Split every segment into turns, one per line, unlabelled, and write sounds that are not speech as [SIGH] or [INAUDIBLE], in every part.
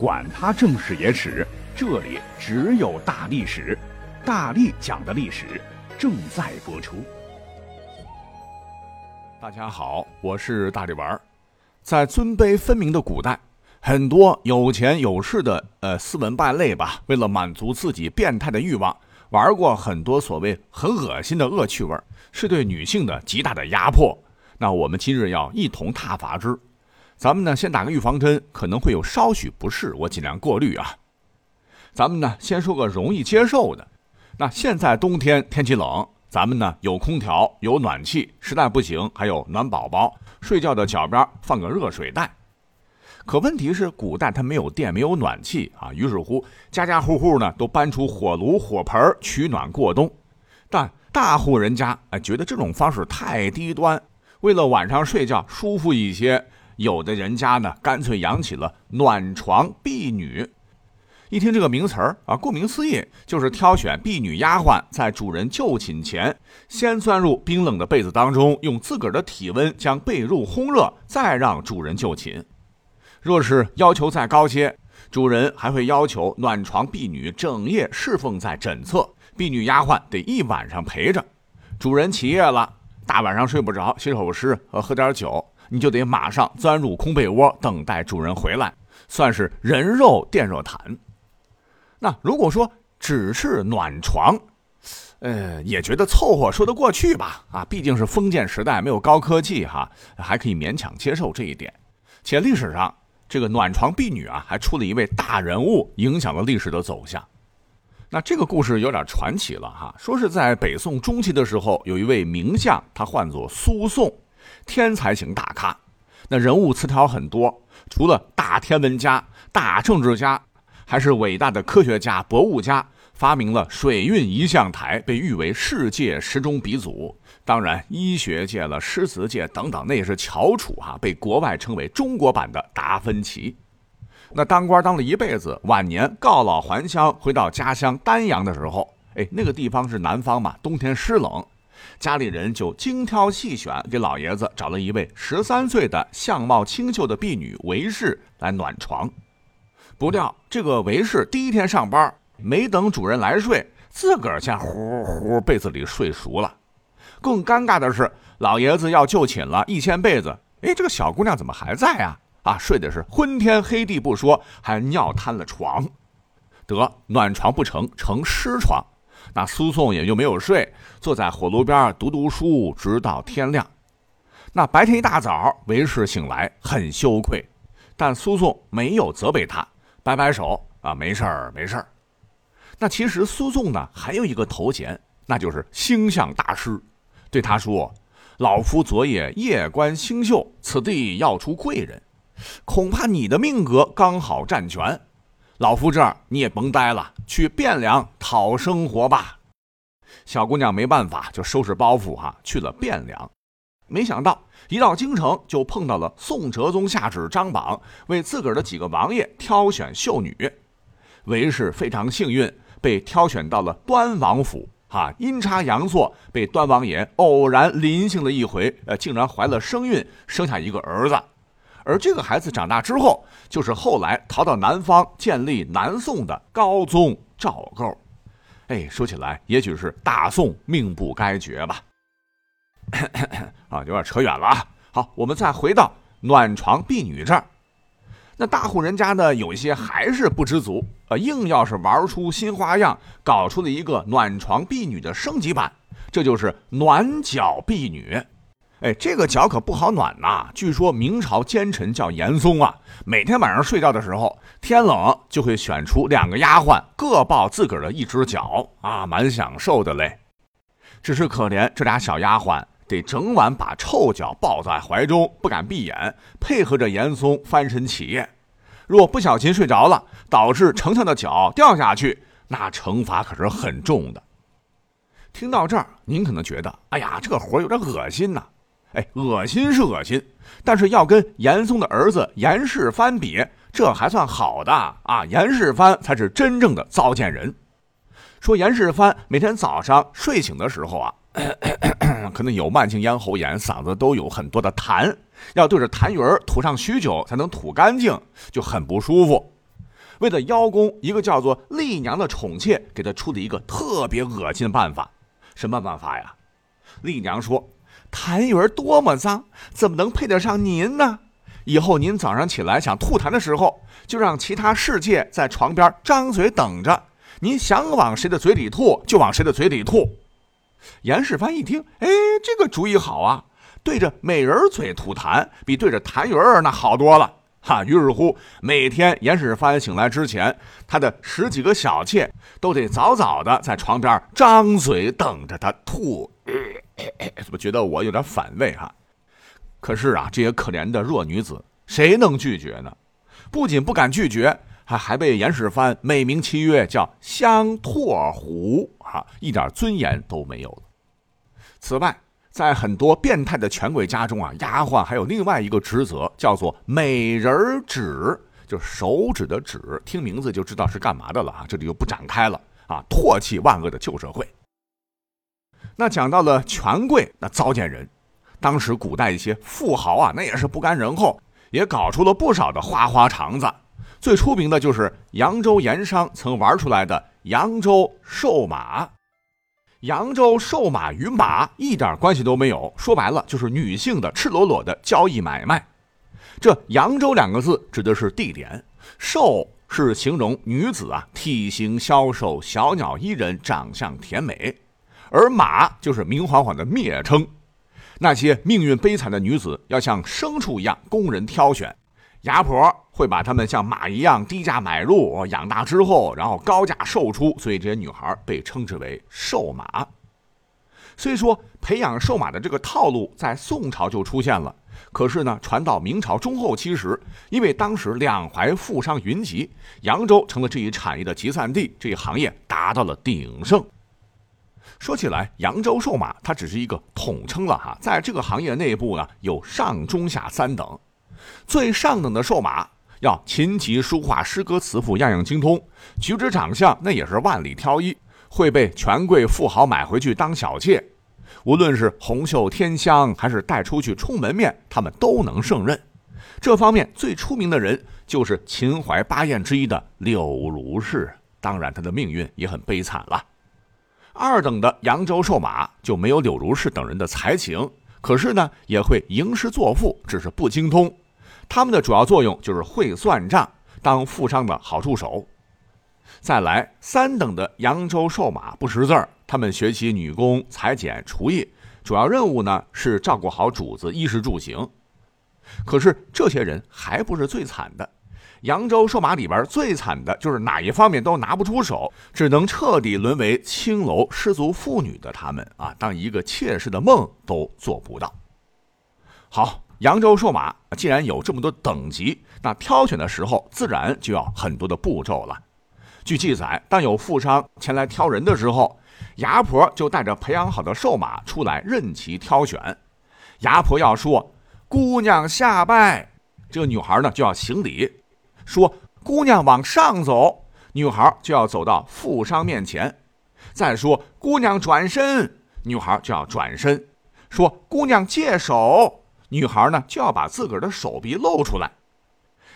管他正史野史，这里只有大历史，大力讲的历史正在播出。
大家好，我是大力丸儿。在尊卑分明的古代，很多有钱有势的呃斯文败类吧，为了满足自己变态的欲望，玩过很多所谓很恶心的恶趣味，是对女性的极大的压迫。那我们今日要一同踏伐之。咱们呢，先打个预防针，可能会有稍许不适，我尽量过滤啊。咱们呢，先说个容易接受的。那现在冬天天气冷，咱们呢有空调有暖气，实在不行还有暖宝宝，睡觉的脚边放个热水袋。可问题是，古代它没有电，没有暖气啊，于是乎家家户户呢都搬出火炉火盆取暖过冬。但大户人家哎觉得这种方式太低端，为了晚上睡觉舒服一些。有的人家呢，干脆养起了暖床婢女。一听这个名词儿啊，顾名思义，就是挑选婢女丫鬟，在主人就寝前，先钻入冰冷的被子当中，用自个儿的体温将被褥烘热，再让主人就寝。若是要求再高些，主人还会要求暖床婢女整夜侍奉在枕侧，婢女丫鬟得一晚上陪着。主人起夜了，大晚上睡不着，写首诗和喝点酒。你就得马上钻入空被窝，等待主人回来，算是人肉电热毯。那如果说只是暖床，呃，也觉得凑合，说得过去吧？啊，毕竟是封建时代，没有高科技哈，还可以勉强接受这一点。且历史上这个暖床婢女啊，还出了一位大人物，影响了历史的走向。那这个故事有点传奇了哈，说是在北宋中期的时候，有一位名将，他唤作苏颂。天才型大咖，那人物词条很多，除了大天文家、大政治家，还是伟大的科学家、博物家，发明了水运仪象台，被誉为世界时钟鼻祖。当然，医学界了、诗词界等等，那也是翘楚哈，被国外称为中国版的达芬奇。那当官当了一辈子，晚年告老还乡，回到家乡丹阳的时候，哎，那个地方是南方嘛，冬天湿冷。家里人就精挑细选，给老爷子找了一位十三岁的相貌清秀的婢女韦氏来暖床。不料这个韦氏第一天上班，没等主人来睡，自个儿先呼呼被子里睡熟了。更尴尬的是，老爷子要就寝了，一掀被子，哎，这个小姑娘怎么还在啊？啊，睡的是昏天黑地不说，还尿瘫了床，得暖床不成，成湿床。那苏颂也就没有睡，坐在火炉边读读书，直到天亮。那白天一大早，韦氏醒来很羞愧，但苏颂没有责备他，摆摆手啊，没事儿，没事儿。那其实苏颂呢还有一个头衔，那就是星象大师。对他说：“老夫昨夜夜观星宿，此地要出贵人，恐怕你的命格刚好占全。”老夫这儿你也甭待了，去汴梁讨生活吧。小姑娘没办法，就收拾包袱哈，去了汴梁。没想到一到京城，就碰到了宋哲宗下旨张榜，为自个儿的几个王爷挑选秀女。韦氏非常幸运，被挑选到了端王府。哈，阴差阳错，被端王爷偶然临幸了一回，呃，竟然怀了身孕，生下一个儿子。而这个孩子长大之后，就是后来逃到南方建立南宋的高宗赵构。哎，说起来，也许是大宋命不该绝吧。[COUGHS] 啊，有点扯远了啊。好，我们再回到暖床婢女这儿。那大户人家呢，有一些还是不知足，呃，硬要是玩出新花样，搞出了一个暖床婢女的升级版，这就是暖脚婢女。哎，这个脚可不好暖呐！据说明朝奸臣叫严嵩啊，每天晚上睡觉的时候，天冷就会选出两个丫鬟，各抱自个儿的一只脚啊，蛮享受的嘞。只是可怜这俩小丫鬟得整晚把臭脚抱在怀中，不敢闭眼，配合着严嵩翻身起夜。若不小心睡着了，导致丞相的脚掉下去，那惩罚可是很重的。听到这儿，您可能觉得，哎呀，这个活有点恶心呐。哎，恶心是恶心，但是要跟严嵩的儿子严世蕃比，这还算好的啊！严世蕃才是真正的糟践人。说严世蕃每天早上睡醒的时候啊，[COUGHS] 可能有慢性咽喉炎，嗓子都有很多的痰，要对着痰盂吐上许久才能吐干净，就很不舒服。为了邀功，一个叫做丽娘的宠妾给他出了一个特别恶心的办法。什么办法呀？丽娘说：“痰盂多么脏，怎么能配得上您呢？以后您早上起来想吐痰的时候，就让其他侍妾在床边张嘴等着，您想往谁的嘴里吐就往谁的嘴里吐。”严世蕃一听，哎，这个主意好啊！对着美人嘴吐痰，比对着痰盂儿那好多了。哈，于是乎，每天严世蕃醒来之前，他的十几个小妾都得早早的在床边张嘴等着他吐。怎么觉得我有点反胃哈？可是啊，这些可怜的弱女子，谁能拒绝呢？不仅不敢拒绝，还还被严世蕃美名其曰叫香唾虎，哈，一点尊严都没有了。此外，在很多变态的权贵家中啊，丫鬟还有另外一个职责，叫做美人指，就手指的指。听名字就知道是干嘛的了啊，这里就不展开了啊。唾弃万恶的旧社会。那讲到了权贵，那糟践人。当时古代一些富豪啊，那也是不甘人后，也搞出了不少的花花肠子。最出名的就是扬州盐商曾玩出来的扬州瘦马。扬州瘦马与马一点关系都没有，说白了就是女性的赤裸裸的交易买卖。这扬州两个字指的是地点，瘦是形容女子啊体型消瘦、小鸟依人、长相甜美，而马就是明晃晃的蔑称。那些命运悲惨的女子要像牲畜一样供人挑选。牙婆会把她们像马一样低价买入，养大之后，然后高价售出，所以这些女孩被称之为瘦马。虽说培养瘦马的这个套路在宋朝就出现了，可是呢，传到明朝中后期时，因为当时两淮富商云集，扬州成了这一产业的集散地，这一行业达到了鼎盛。说起来，扬州瘦马它只是一个统称了哈，在这个行业内部呢，有上中下三等。最上等的瘦马要琴棋书画诗歌词赋样样精通，举止长相那也是万里挑一，会被权贵富豪买回去当小妾。无论是红袖添香，还是带出去充门面，他们都能胜任。这方面最出名的人就是秦淮八艳之一的柳如是，当然他的命运也很悲惨了。二等的扬州瘦马就没有柳如是等人的才情，可是呢也会吟诗作赋，只是不精通。他们的主要作用就是会算账，当富商的好助手。再来三等的扬州瘦马不识字儿，他们学习女工、裁剪、厨艺，主要任务呢是照顾好主子衣食住行。可是这些人还不是最惨的，扬州瘦马里边最惨的就是哪一方面都拿不出手，只能彻底沦为青楼失足妇女的他们啊，当一个妾室的梦都做不到。好。扬州瘦马既然有这么多等级，那挑选的时候自然就要很多的步骤了。据记载，当有富商前来挑人的时候，牙婆就带着培养好的瘦马出来任其挑选。牙婆要说“姑娘下拜”，这个女孩呢就要行礼；说“姑娘往上走”，女孩就要走到富商面前；再说“姑娘转身”，女孩就要转身；说“姑娘借手”。女孩呢就要把自个儿的手臂露出来，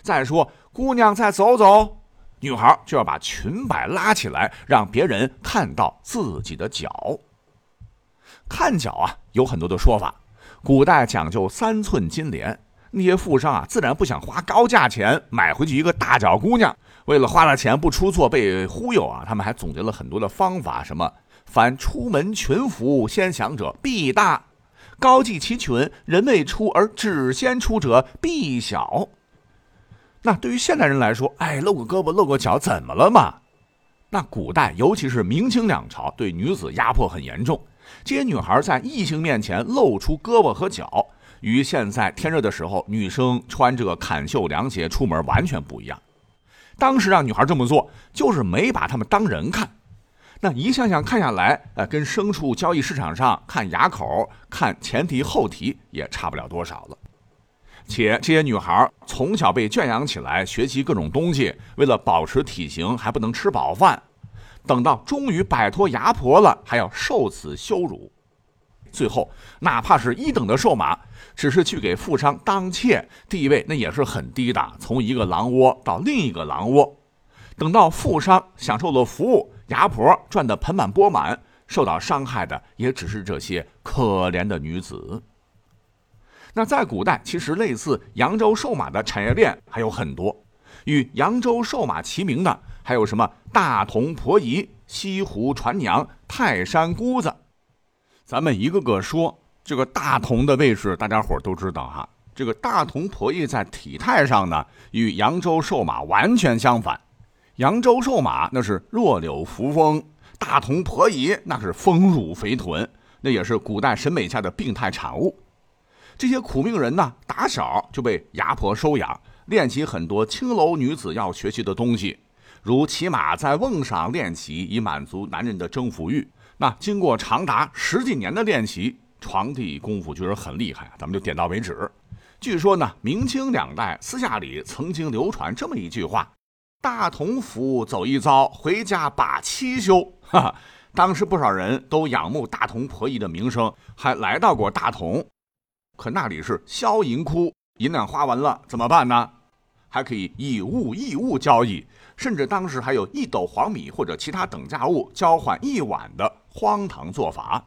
再说姑娘再走走，女孩就要把裙摆拉起来，让别人看到自己的脚。看脚啊，有很多的说法。古代讲究三寸金莲，那些富商啊，自然不想花高价钱买回去一个大脚姑娘。为了花了钱不出错被忽悠啊，他们还总结了很多的方法，什么凡出门群服先降者必大。高髻齐裙，人未出而只先出者必小。那对于现代人来说，哎，露个胳膊露个脚怎么了嘛？那古代，尤其是明清两朝，对女子压迫很严重。这些女孩在异性面前露出胳膊和脚，与现在天热的时候女生穿这个坎袖凉鞋出门完全不一样。当时让女孩这么做，就是没把她们当人看。那一项项看下来，呃，跟牲畜交易市场上看牙口、看前蹄后蹄也差不了多少了。且这些女孩从小被圈养起来，学习各种东西，为了保持体型还不能吃饱饭，等到终于摆脱牙婆了，还要受此羞辱。最后，哪怕是一等的瘦马，只是去给富商当妾，地位那也是很低的，从一个狼窝到另一个狼窝。等到富商享受了服，务，牙婆赚得盆满钵满，受到伤害的也只是这些可怜的女子。那在古代，其实类似扬州瘦马的产业链还有很多，与扬州瘦马齐名的还有什么大同婆姨、西湖船娘、泰山姑子。咱们一个个说，这个大同的位置，大家伙都知道哈。这个大同婆姨在体态上呢，与扬州瘦马完全相反。扬州瘦马那是弱柳扶风，大同婆姨那是丰乳肥臀，那也是古代审美下的病态产物。这些苦命人呢，打小就被牙婆收养，练习很多青楼女子要学习的东西，如骑马在瓮上练习，以满足男人的征服欲。那经过长达十几年的练习，床地功夫确实很厉害。咱们就点到为止。据说呢，明清两代私下里曾经流传这么一句话：“大同府走一遭，回家把妻休。” [LAUGHS] 哈哈，当时不少人都仰慕大同婆姨的名声，还来到过大同。可那里是销银窟，银两花完了怎么办呢？还可以以物易物交易，甚至当时还有一斗黄米或者其他等价物交换一碗的荒唐做法。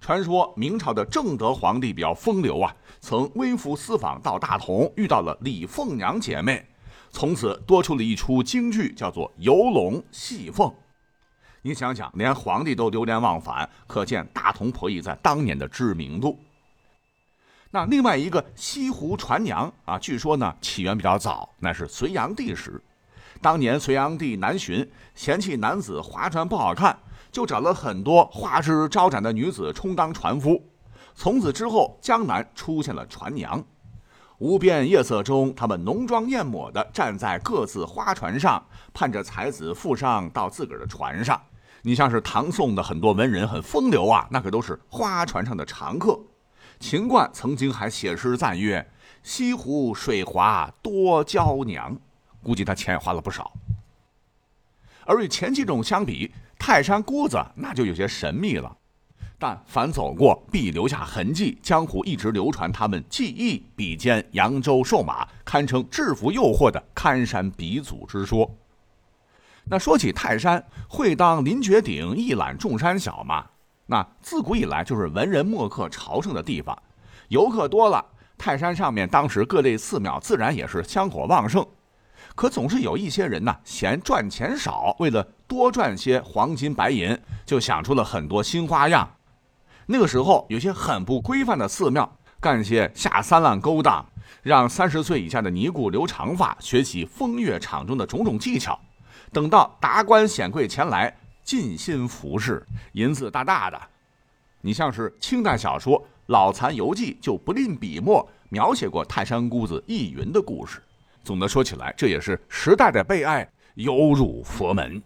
传说明朝的正德皇帝比较风流啊，曾微服私访到大同，遇到了李凤娘姐妹，从此多出了一出京剧，叫做游龙戏凤。你想想，连皇帝都流连忘返，可见大同婆姨在当年的知名度。那另外一个西湖船娘啊，据说呢起源比较早，那是隋炀帝时。当年隋炀帝南巡，嫌弃男子划船不好看，就找了很多花枝招展的女子充当船夫。从此之后，江南出现了船娘。无边夜色中，他们浓妆艳抹的站在各自花船上，盼着才子富商到自个儿的船上。你像是唐宋的很多文人很风流啊，那可都是花船上的常客。秦观曾经还写诗赞曰：“西湖水滑多娇娘。”估计他钱也花了不少。而与前几种相比，泰山姑子那就有些神秘了。但凡走过，必留下痕迹。江湖一直流传他们技艺比肩扬州瘦马，堪称制服诱惑的看山鼻祖之说。那说起泰山，会当凌绝顶，一览众山小嘛？那自古以来就是文人墨客朝圣的地方，游客多了，泰山上面当时各类寺庙自然也是香火旺盛。可总是有一些人呢，嫌赚钱少，为了多赚些黄金白银，就想出了很多新花样。那个时候，有些很不规范的寺庙，干些下三滥勾当，让三十岁以下的尼姑留长发，学习风月场中的种种技巧。等到达官显贵前来。尽心服侍，银子大大的。你像是清代小说《老残游记》，就不吝笔墨描写过泰山姑子易云的故事。总的说起来，这也是时代的悲哀，犹入佛门。